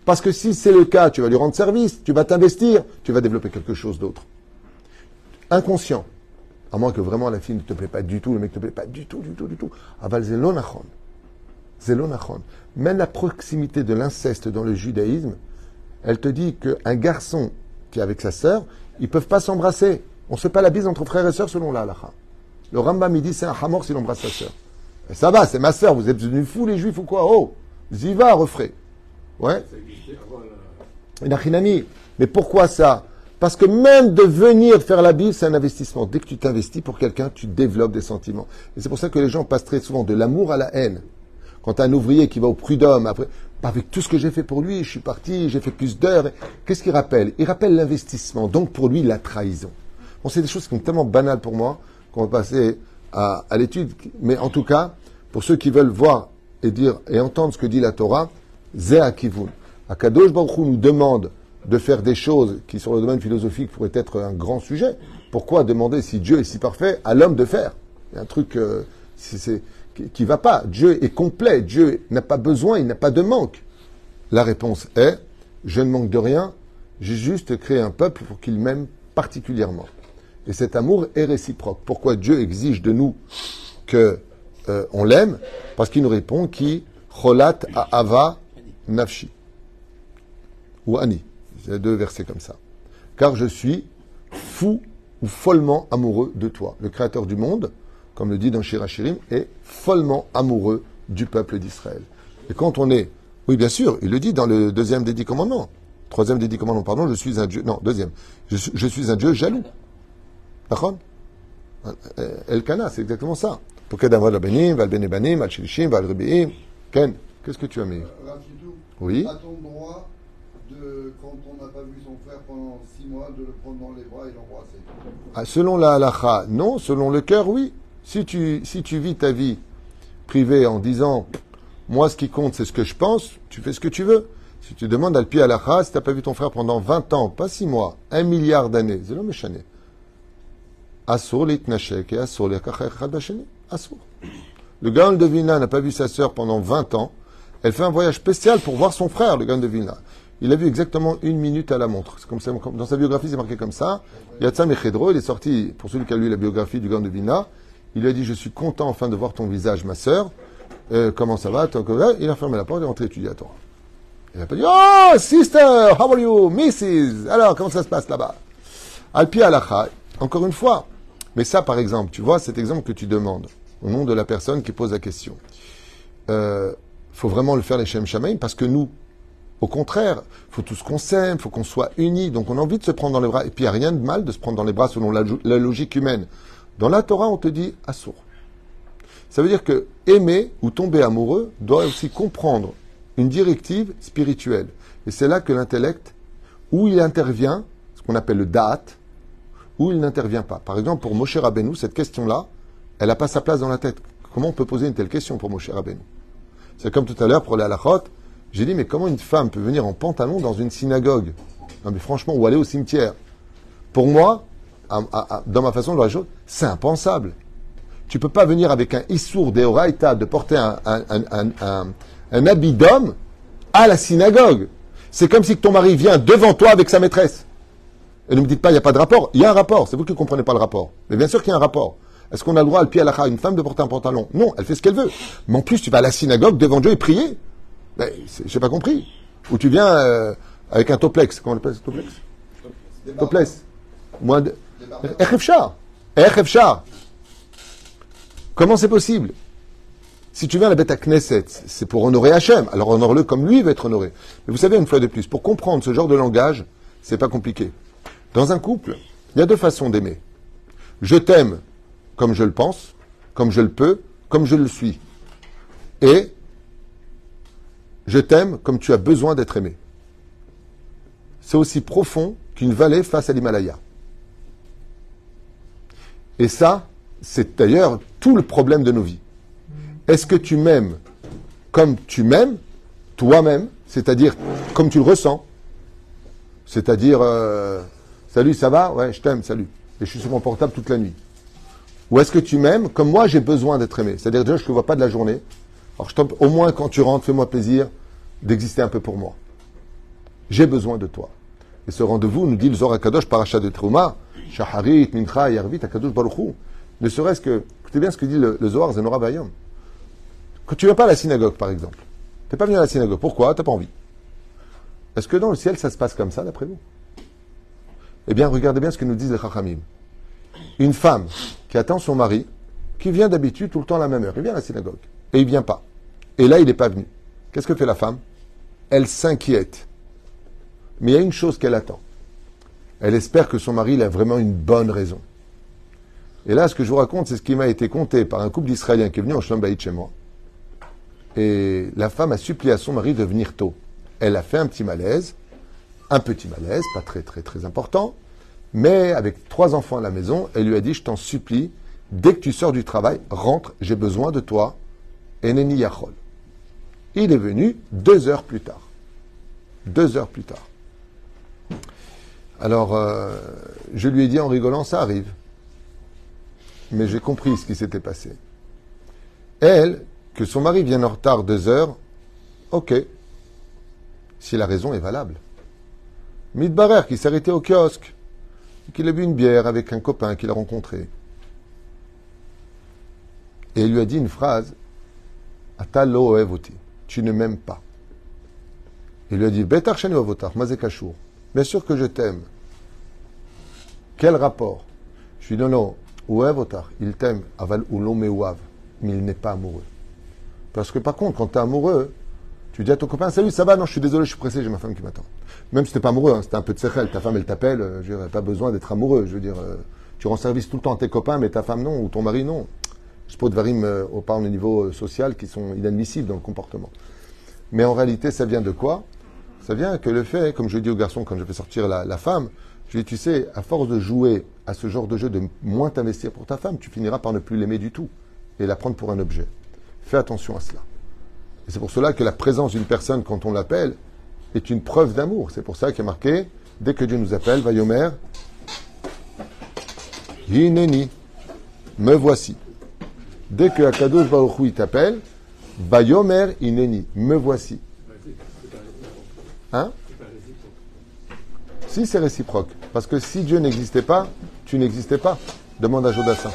Parce que si c'est le cas, tu vas lui rendre service, tu vas t'investir, tu vas développer quelque chose d'autre. Inconscient. À moins que vraiment la fille ne te plaît pas du tout, le mec ne te plaît pas du tout, du tout, du tout. Aval zelonachon. Zelonachon. Même la proximité de l'inceste dans le judaïsme, elle te dit qu'un garçon qui est avec sa sœur, ils ne peuvent pas s'embrasser. On ne se fait pas la bise entre frères et sœurs selon la. Le Rambam, il dit c'est un hamor s'il embrasse sa sœur. Et ça va, c'est ma sœur, vous êtes devenus fous les juifs ou quoi? Oh, Ziva, refrais. Ouais. La. Mais pourquoi ça? Parce que même de venir faire la Bible, c'est un investissement. Dès que tu t'investis pour quelqu'un, tu développes des sentiments. Et c'est pour ça que les gens passent très souvent de l'amour à la haine. Quand un ouvrier qui va au prud'homme, après, avec tout ce que j'ai fait pour lui, je suis parti, j'ai fait plus d'heures. Qu'est-ce qu'il rappelle? Il rappelle l'investissement. Donc pour lui, la trahison. Bon, c'est des choses qui sont tellement banales pour moi qu'on va passer à, l'étude. Mais en tout cas, pour ceux qui veulent voir et dire et entendre ce que dit la Torah, Zé Akivun. Akadosh Baruch nous demande de faire des choses qui, sur le domaine philosophique, pourraient être un grand sujet. Pourquoi demander, si Dieu est si parfait, à l'homme de faire? Un truc euh, c'est- qui ne va pas. Dieu est complet. Dieu n'a pas besoin, il n'a pas de manque. La réponse est, je ne manque de rien, j'ai juste créé un peuple pour qu'il m'aime particulièrement. Et cet amour est réciproque. Pourquoi Dieu exige de nous que euh, l'aime? Parce qu'il nous répond qui? Cholat a ava nafshi ou ani. A deux versets comme ça. Car je suis fou ou follement amoureux de toi. Le Créateur du monde, comme le dit dans Shirachirim, est follement amoureux du peuple d'Israël. Et quand on est, oui bien sûr, il le dit dans le deuxième des dix commandements, troisième des dix commandements, pardon, je suis un Dieu, non, deuxième, je, suis- je suis un Dieu jaloux. D'accord? Elkana, c'est exactement ça. Ken, qu'est-ce que tu as mis? Oui. a-t-on droit de, quand on n'a pas vu son frère pendant six mois, de le prendre dans les bras et l'embrasser Ah, Selon la halacha, non. Selon le cœur, oui. Si tu, si tu vis ta vie privée en disant, moi, ce qui compte, c'est ce que je pense, tu fais ce que tu veux. Si tu demandes à le pied halacha, si tu n'as pas vu ton frère pendant 20 ans, pas 6 mois, un milliard d'années, c'est l'homme méchané. Assour et assour. Le Gaon de Vilna n'a pas vu sa sœur pendant 20 ans. Elle fait un voyage spécial pour voir son frère, le Gaon de Vilna. Il a vu exactement une minute à la montre. Comme dans sa biographie, c'est marqué comme ça. Yatsam Echedro, il est sorti, pour celui qui a lu la biographie du Gaon de Vilna, il lui a dit, je suis content enfin de voir ton visage, ma sœur. Euh, comment ça va Il a fermé la porte et est rentré étudier à Torah. Il n'a pas dit, oh, sister, how are you, Mrs. Alors, comment ça se passe là-bas? Alpi alacha, encore une fois. Mais ça, par exemple, tu vois, cet exemple que tu demandes, au nom de la personne qui pose la question, euh, faut vraiment le faire les Shem Shamaim parce que nous, au contraire, faut tous qu'on s'aime, faut qu'on soit unis, donc on a envie de se prendre dans les bras. Et puis il n'y a rien de mal de se prendre dans les bras selon la logique humaine. Dans la Torah, on te dit assour. Ça veut dire que aimer ou tomber amoureux doit aussi comprendre une directive spirituelle. Et c'est là que l'intellect, où il intervient, ce qu'on appelle le da'at, où il n'intervient pas. Par exemple, pour Moshe Rabbeinu, cette question-là, elle n'a pas sa place dans la tête. Comment on peut poser une telle question pour Moshe Rabbeinu? C'est comme tout à l'heure pour les halachot, j'ai dit, mais comment une femme peut venir en pantalon dans une synagogue? Non mais franchement, ou aller au cimetière? Pour moi, dans ma façon de voir les choses, c'est impensable. Tu peux pas venir avec un issour deoraita de porter un, un, un, un, habit d'homme à la synagogue. C'est comme si ton mari vient devant toi avec sa maîtresse. Et ne me dites pas, il n'y a pas de rapport. Il y a un rapport. C'est vous qui ne comprenez pas le rapport. Mais bien sûr qu'il y a un rapport. Est-ce qu'on a le droit, à le pied à la une femme de porter un pantalon? Non, elle fait ce qu'elle veut. Mais en plus, tu vas à la synagogue devant Dieu et prier. Ben, j'ai pas compris. Ou tu viens euh, avec un toplex. Comment on appelle ce toplex Toplex. Moins de... Comment c'est possible? Si tu viens à la bête à Knesset, c'est pour honorer Hachem. Alors honore-le comme lui va être honoré. Mais vous savez, une fois de plus, pour comprendre ce genre de langage, c'est pas compliqué. Dans un couple, il y a deux façons d'aimer. Je t'aime comme je le pense, comme je le peux, comme je le suis. Et je t'aime comme tu as besoin d'être aimé. C'est aussi profond qu'une vallée face à l'Himalaya. Et ça, c'est d'ailleurs tout le problème de nos vies. Est-ce que tu m'aimes comme tu m'aimes toi-même, c'est-à-dire comme tu le ressens, c'est-à-dire euh, salut, ça va? Ouais, je t'aime, salut. Et je suis sur mon portable toute la nuit. Ou est-ce que tu m'aimes comme moi j'ai besoin d'être aimé? C'est-à-dire déjà je ne te vois pas de la journée. Alors je au moins quand tu rentres, fais-moi plaisir d'exister un peu pour moi. J'ai besoin de toi. Et ce rendez-vous nous dit le Zohar Kadosh parachat de Trouma, Shaharit, Mincha, Yarvit, Akadosh Baruchou. Ne serait-ce que, écoutez bien ce que dit le, Zohar Zenora Bayom. Quand tu ne vas pas à la synagogue, par exemple, tu n'es pas venu à la synagogue. Pourquoi? Tu n'as pas envie. Est-ce que dans le ciel, ça se passe comme ça, d'après vous? Eh bien, regardez bien ce que nous disent les Chachamim. Une femme qui attend son mari, qui vient d'habitude tout le temps à la même heure, il vient à la synagogue, et il vient pas. Et là, il n'est pas venu. Qu'est-ce que fait la femme? Elle s'inquiète. Mais il y a une chose qu'elle attend. Elle espère que son mari a vraiment une bonne raison. Et là, ce que je vous raconte, c'est ce qui m'a été conté par un couple d'Israéliens qui est venu en Shlombaït chez moi. Et la femme a supplié à son mari de venir tôt. Elle a fait un petit malaise, un petit malaise, pas très très très important, mais avec trois enfants à la maison, elle lui a dit, je t'en supplie, dès que tu sors du travail, rentre, j'ai besoin de toi. Eneni Yachol. Il est venu deux heures plus tard. Deux heures plus tard. Alors, euh, je lui ai dit en rigolant, ça arrive. Mais j'ai compris ce qui s'était passé. Elle, que son mari vienne en retard deux heures, ok, si la raison est valable. Midbarer qui s'est arrêté au kiosque, qu'il a bu une bière avec un copain qu'il a rencontré. Et il lui a dit une phrase Atalo tu ne m'aimes pas. Il lui a dit Betar. Bien sûr que je t'aime. Quel rapport? Je lui dit non, non, il t'aime, aval ou mais il n'est pas amoureux. Parce que par contre, quand tu es amoureux, tu dis à ton copain, salut, ça va? Non, je suis désolé, je suis pressé, j'ai ma femme qui m'attend. Même si tu n'es pas amoureux, hein, c'était un peu de sechel, ta femme elle t'appelle, euh, je n'ai pas besoin d'être amoureux. Je veux dire, euh, tu rends service tout le temps à tes copains, mais ta femme non, ou ton mari non. Je de varim euh, au parle au niveau social qui sont inadmissibles dans le comportement. Mais en réalité, ça vient de quoi? Ça vient que le fait, comme je dis aux garçons quand je fais sortir la femme, je dis, tu sais, à force de jouer à ce genre de jeu, de moins t'investir pour ta femme, tu finiras par ne plus l'aimer du tout et la prendre pour un objet. Fais attention à cela. Et c'est pour cela que la présence d'une personne, quand on l'appelle, est une preuve d'amour. C'est pour ça qu'il est marqué, dès que Dieu nous appelle, Vayomer, Hineni, me voici. Dès que Akadosh Baruch t'appelle, Vayomer, Hineni, me voici. Hein? Si c'est réciproque. Parce que si Dieu n'existait pas, tu n'existais pas. Demande à Jodassin.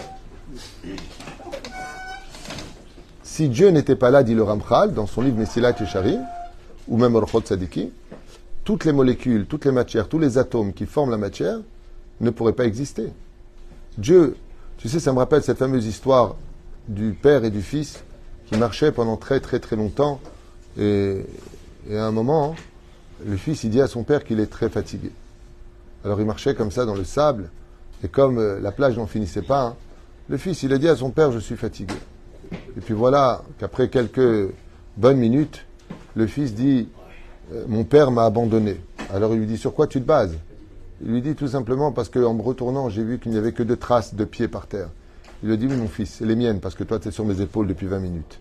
Si Dieu n'était pas là, dit le Ramchal, dans son livre Messilat Yesharim, ou même Orchot Sadiki, toutes les molécules, toutes les matières, tous les atomes qui forment la matière ne pourraient pas exister. Dieu, tu sais, ça me rappelle cette fameuse histoire du père et du fils qui marchaient pendant très très très longtemps et, à un moment, le fils il dit à son père qu'il est très fatigué. Alors il marchait comme ça dans le sable et comme euh, la plage n'en finissait pas, hein, le fils il a dit à son père je suis fatigué. Et puis voilà qu'après quelques bonnes minutes, le fils dit euh, Mon père m'a abandonné. Alors il lui dit Sur quoi tu te bases? Il lui dit tout simplement parce qu'en me retournant, j'ai vu qu'il n'y avait que deux traces de pieds par terre. Il lui dit Oui, mon fils, les miennes parce que toi, tu es sur mes épaules depuis 20 minutes.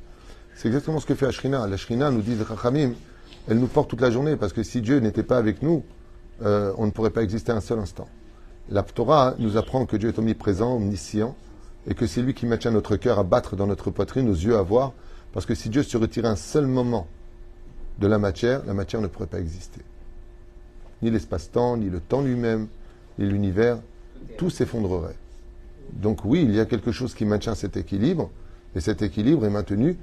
C'est exactement ce que fait Ashrina. L'Ashrina nous dit Rachamim, elle nous porte toute la journée parce que si Dieu n'était pas avec nous, euh, on ne pourrait pas exister un seul instant. La Torah nous apprend que Dieu est omniprésent, omniscient, et que c'est lui qui maintient notre cœur à battre dans notre poitrine, nos yeux à voir, parce que si Dieu se retirait un seul moment de la matière, la matière ne pourrait pas exister. Ni l'espace-temps, ni le temps lui-même, ni l'univers, tout s'effondrerait. Donc oui, il y a quelque chose qui maintient cet équilibre, et cet équilibre est maintenu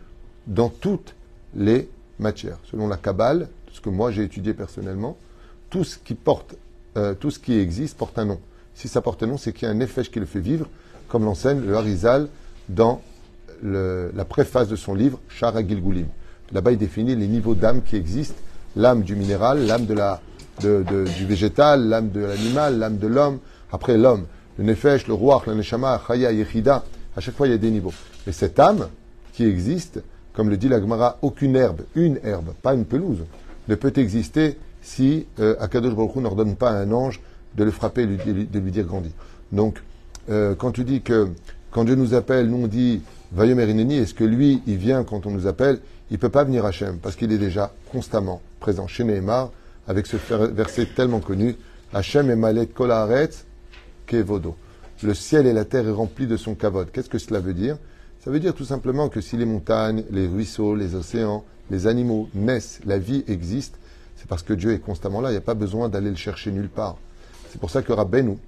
dans toutes les matières. Selon la Kabbale, ce que moi j'ai étudié personnellement, tout ce qui porte, euh, tout ce qui existe porte un nom. Si ça porte un nom, c'est qu'il y a un effet qui le fait vivre, comme l'enseigne le Harizal dans la préface de son livre, Shara Gilgulim. Là-bas, il définit les niveaux d'âme qui existent l'âme du minéral, l'âme de la, du végétal, l'âme de l'animal, l'âme de l'homme. Après, l'homme, le nefesh, le roi, le neshama, chaya, yechida. À chaque fois, il y a des niveaux. Mais cette âme qui existe, comme le dit la Gemara, aucune herbe, une herbe, pas une pelouse, ne peut exister si euh, Akadosh n'ordonne pas à un ange de le frapper et de lui dire grandis. Donc, euh, quand tu dis que Quand Dieu nous appelle, nous on dit Vayomer Ineni, est-ce que lui, il vient quand on nous appelle? Il ne peut pas venir Hachem parce qu'il est déjà constamment présent chez Nehemar avec ce verset tellement connu Hachem et Malet Kol Haaretz Kevodo. Le ciel et la terre est remplis de son kavod. Qu'est-ce que cela veut dire? Ça veut dire tout simplement que si les montagnes, les ruisseaux, les océans, les animaux naissent, la vie existe, c'est parce que Dieu est constamment là. Il n'y a pas besoin d'aller le chercher nulle part. C'est pour ça que Rabbeinu,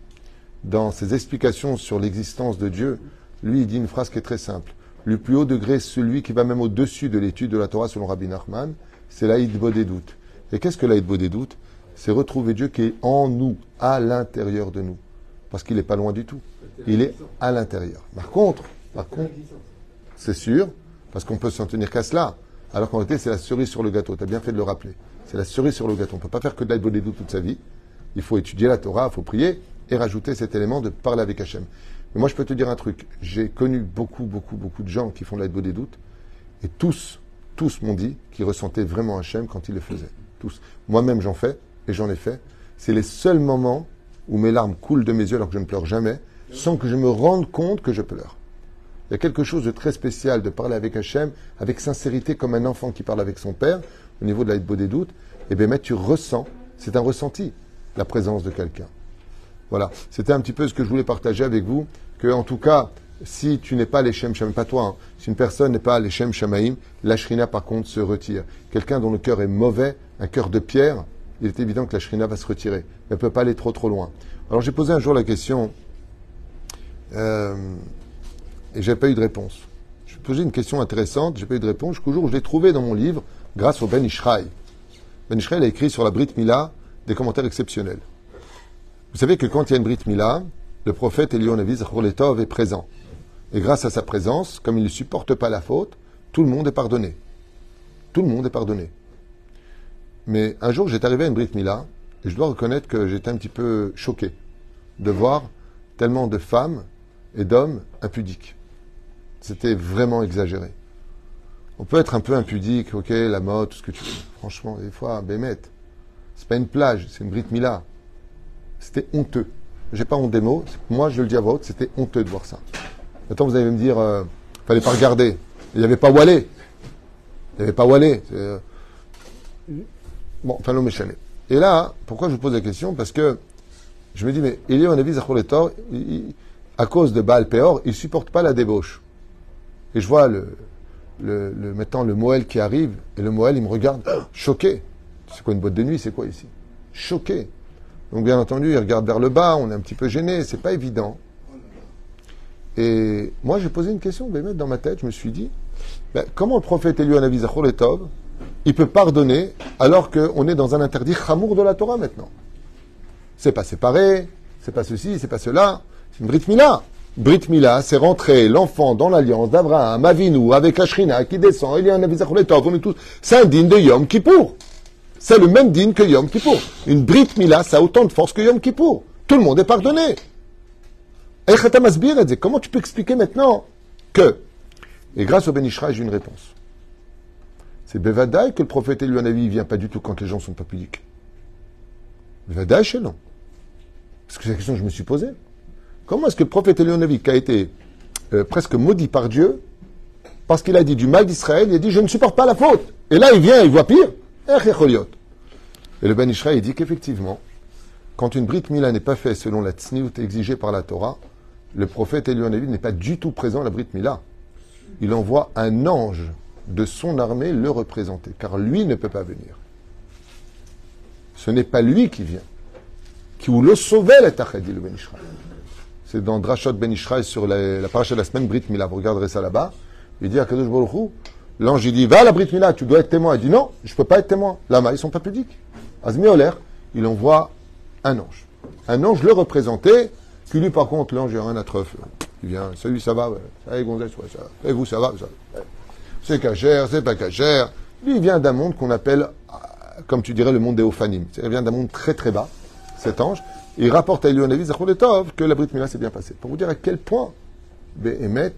dans ses explications sur l'existence de Dieu, lui, il dit une phrase qui est très simple. Le plus haut degré, celui qui va même au-dessus de l'étude de la Torah selon Rabbi Nachman, c'est l'Aïd des. Et qu'est-ce que l'Aïd des C'est retrouver Dieu qui est en nous, à l'intérieur de nous. Parce qu'il n'est pas loin du tout. Il est à l'intérieur. Par contre, par contre, c'est sûr, parce qu'on peut s'en tenir qu'à cela. Alors qu'en réalité, c'est la cerise sur le gâteau. Tu as bien fait de le rappeler. C'est la cerise sur le gâteau. On ne peut pas faire que de doutes toute sa vie. Il faut étudier la Torah, il faut prier et rajouter cet élément de parler avec Hachem. Mais moi, je peux te dire un truc. J'ai connu beaucoup, beaucoup, beaucoup de gens qui font des doutes. Et tous, tous m'ont dit qu'ils ressentaient vraiment Hachem quand ils le faisaient. Tous. Moi-même, j'en fais et j'en ai fait. C'est les seuls moments où mes larmes coulent de mes yeux alors que je ne pleure jamais, sans que je me rende compte que je pleure. Il y a quelque chose de très spécial de parler avec Hachem, avec sincérité, comme un enfant qui parle avec son père, au niveau de l'aide des doutes. Et bien, mais tu ressens, c'est un ressenti, la présence de quelqu'un. Voilà, c'était un petit peu ce que je voulais partager avec vous, que en tout cas, si tu n'es pas les Shem pas toi, hein, si une personne n'est pas les Shem Shamaim, la Shrina par contre se retire. Quelqu'un dont le cœur est mauvais, un cœur de pierre, il est évident que la Shrina va se retirer. Elle ne peut pas aller trop trop loin. Alors j'ai posé un jour la question, euh, et j'ai pas eu de réponse. J'ai posé une question intéressante, j'ai pas eu de réponse, jusqu'au jour où je l'ai trouvé dans mon livre, grâce au Ben Ishraï. Ben Ishraï a écrit sur la Brit Mila des commentaires exceptionnels. Vous savez que quand il y a une Brit Mila, le prophète Elionavi Letov est présent. Et grâce à sa présence, comme il ne supporte pas la faute, tout le monde est pardonné. Tout le monde est pardonné. Mais un jour, j'étais arrivé à une Brit Mila, et je dois reconnaître que j'étais un petit peu choqué de voir tellement de femmes et d'hommes impudiques. C'était vraiment exagéré. On peut être un peu impudique, ok, la mode, tout ce que tu veux. Franchement, des fois, Bémet, c'est pas une plage, c'est une Brit Mila. C'était honteux. J'ai pas honte des mots. Moi, je le dis à voix c'était honteux de voir ça. Maintenant, vous allez me dire, euh, fallait pas regarder. Il n'y avait pas Wallet. Il n'y avait pas Wallet. Euh... Bon, enfin, l'homme Et là, pourquoi je vous pose la question? Parce que je me dis, mais il y a un avis à cause de Baal Peor, il supporte pas la débauche. Et je vois le, le, le, maintenant le Moël qui arrive, et le Moël, il me regarde, choqué. C'est quoi une boîte de nuit? C'est quoi ici? Choqué. Donc bien entendu, il regarde vers le bas, on est un petit peu gêné, c'est pas évident. Et moi, j'ai posé une question, dans ma tête, je me suis dit, ben, comment le prophète Eliou Anavi Letov, il peut pardonner alors qu'on est dans un interdit chamour de la Torah maintenant? C'est pas séparé, c'est pas ceci, c'est pas cela, c'est une Brit Mila. Brit Mila, c'est rentrer l'enfant dans l'alliance d'Abraham, Avinu, avec Ashrina qui descend, Eliou Anavi Letov, on est tous, c'est un digne de Yom Kippour. C'est le même digne que Yom Kippour. Une Brit Mila, ça a autant de force que Yom Kippour. Tout le monde est pardonné. Comment tu peux expliquer maintenant que, et grâce au Benishra, j'ai une réponse. C'est Bevadaï que le prophète avis, il vient pas du tout quand les gens sont pas pudiques. Bevadaï chez non. Parce que c'est la question que je me suis posée. Comment est-ce que le prophète Elionavi, qui a été euh, presque maudit par Dieu, parce qu'il a dit du mal d'Israël, il a dit Je ne supporte pas la faute. Et là, il vient, il voit pire. Et le Ben Israël dit qu'effectivement, quand une Brit Mila n'est pas faite selon la tsniout exigée par la Torah, le prophète Elionavi n'est pas du tout présent à la Brit Mila. Il envoie un ange de son armée le représenter, car lui ne peut pas venir. Ce n'est pas lui qui vient, qui ou le sauvait Tachet, dit le Ben Israël. C'est dans Drashot Ben Israël sur la, la de la semaine Brit Mila. Vous regarderez ça là-bas. Il dit à Kadosh Baruch L'ange, il dit, va à la Brit Mila, tu dois être témoin. Il dit, non, je ne peux pas être témoin. Là-bas, ils sont pas pudiques. Azmi Oler, il envoie un ange. Un ange le représentait, qui lui, par contre, l'ange, il rien à treuf. Il vient, salut, ça va, va, Gonzès, ouais, ça va. Et vous, ça va, ça C'est cachère, c'est pas cachère. Lui, il vient d'un monde qu'on appelle, comme tu dirais, le monde des Ophanim. Il vient d'un monde très très bas, cet ange. Il rapporte à Elionavi Zacholetov que la Brit Mila s'est bien passée. Pour vous dire à quel point, Béhémet,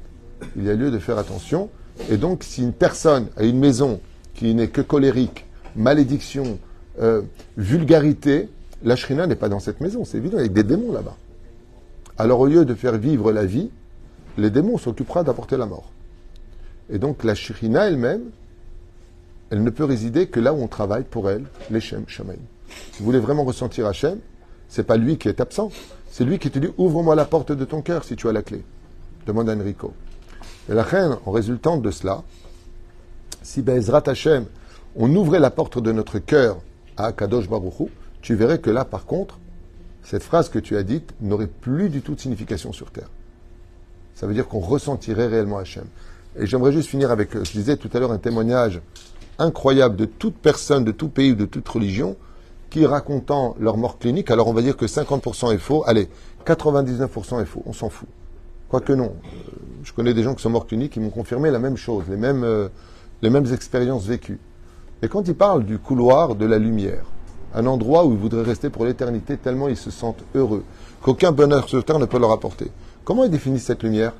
il y a lieu de faire attention et donc, si une personne a une maison qui n'est que colérique, malédiction, euh, vulgarité, la shrina n'est pas dans cette maison, c'est évident, avec des démons là-bas. Alors, au lieu de faire vivre la vie, les démons s'occupera d'apporter la mort. Et donc la Shirina elle-même, elle ne peut résider que là où on travaille pour elle, les Shem vous voulez vraiment ressentir Hachem, c'est pas lui qui est absent, c'est lui qui te dit ouvre-moi la porte de ton cœur si tu as la clé. Demande à Enrico. Et la reine, en résultant de cela, si Bezrat Hachem, on ouvrait la porte de notre cœur à Kadosh Baruchou, tu verrais que là, par contre, cette phrase que tu as dite n'aurait plus du tout de signification sur terre. Ça veut dire qu'on ressentirait réellement Hachem. Et j'aimerais juste finir avec, je disais tout à l'heure, un témoignage incroyable de toute personne, de tout pays ou de toute religion qui racontant leur mort clinique, alors on va dire que 50% est faux, allez, 99% est faux, on s'en fout. Quoique non, euh, je connais des gens qui sont morts cliniques qui m'ont confirmé la même chose, les mêmes, euh, les mêmes expériences vécues. Et quand ils parlent du couloir de la lumière, un endroit où ils voudraient rester pour l'éternité tellement ils se sentent heureux, qu'aucun bonheur sur terre ne peut leur apporter. Comment ils définissent cette lumière?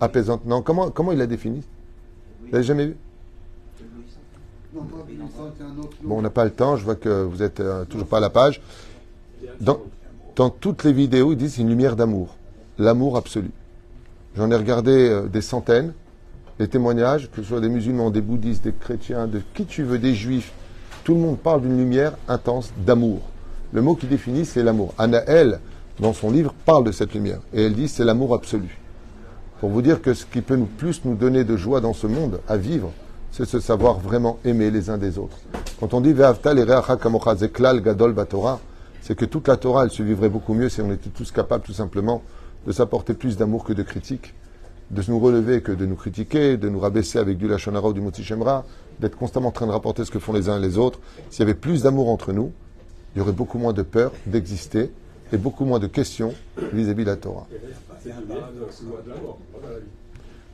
Apaisante. Non, comment, comment il la définit? Vous l'avez jamais vu Non, pas Éblouissant, c'est un autre nom. Bon, on n'a pas le temps, je vois que vous êtes euh, toujours pas à la page. Dans, toutes les vidéos, ils disent une lumière d'amour, l'amour absolu. J'en ai regardé euh, des centaines, des témoignages, que ce soit des musulmans, des bouddhistes, des chrétiens, de qui tu veux, des juifs. Tout le monde parle d'une lumière intense d'amour. Le mot qui définit, c'est l'amour. Anaël, dans son livre, parle de cette lumière. Et elle dit c'est l'amour absolu. Pour vous dire que ce qui peut nous plus nous donner de joie dans ce monde à vivre, c'est se savoir vraiment aimer les uns des autres. Quand on dit Ve'avta kamocha zeklal gadol batorah, c'est que toute la Torah, elle se vivrait beaucoup mieux si on était tous capables tout simplement de s'apporter plus d'amour que de critique, de nous relever que de nous critiquer, de nous rabaisser avec du lachonara ou du moti shemra, d'être constamment en train de rapporter ce que font les uns et les autres. S'il y avait plus d'amour entre nous, il y aurait beaucoup moins de peur d'exister et beaucoup moins de questions vis-à-vis de la Torah.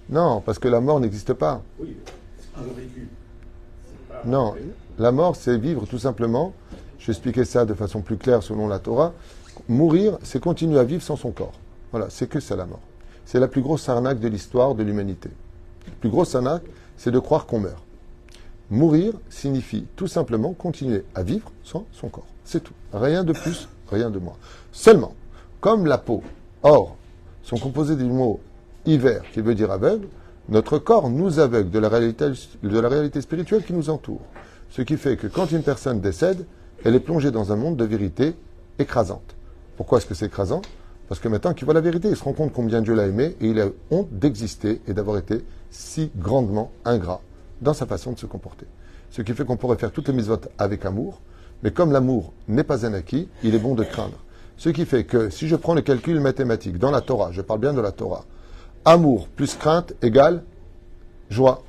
Non, parce que la mort n'existe pas. Non, la mort, c'est vivre tout simplement. Je expliquer ça de façon plus claire selon la Torah. Mourir, c'est continuer à vivre sans son corps. Voilà, c'est que ça la mort. C'est la plus grosse arnaque de l'histoire de l'humanité. La plus grosse arnaque, c'est de croire qu'on meurt. Mourir signifie tout simplement continuer à vivre sans son corps. C'est tout. Rien de plus, rien de moins. Seulement, comme la peau, or, sont composés du mot hiver, qui veut dire aveugle, notre corps nous aveugle de la réalité, de la réalité spirituelle qui nous entoure. Ce qui fait que quand une personne décède, elle est plongée dans un monde de vérité écrasante. Pourquoi est-ce que c'est écrasant? Parce que maintenant qu'il voit la vérité, il se rend compte combien Dieu l'a aimé et il a honte d'exister et d'avoir été si grandement ingrat dans sa façon de se comporter. Ce qui fait qu'on pourrait faire toutes les mises avec amour, mais comme l'amour n'est pas un acquis, il est bon de craindre. Ce qui fait que si je prends les calculs mathématiques dans la Torah, je parle bien de la Torah, amour plus crainte égale joie.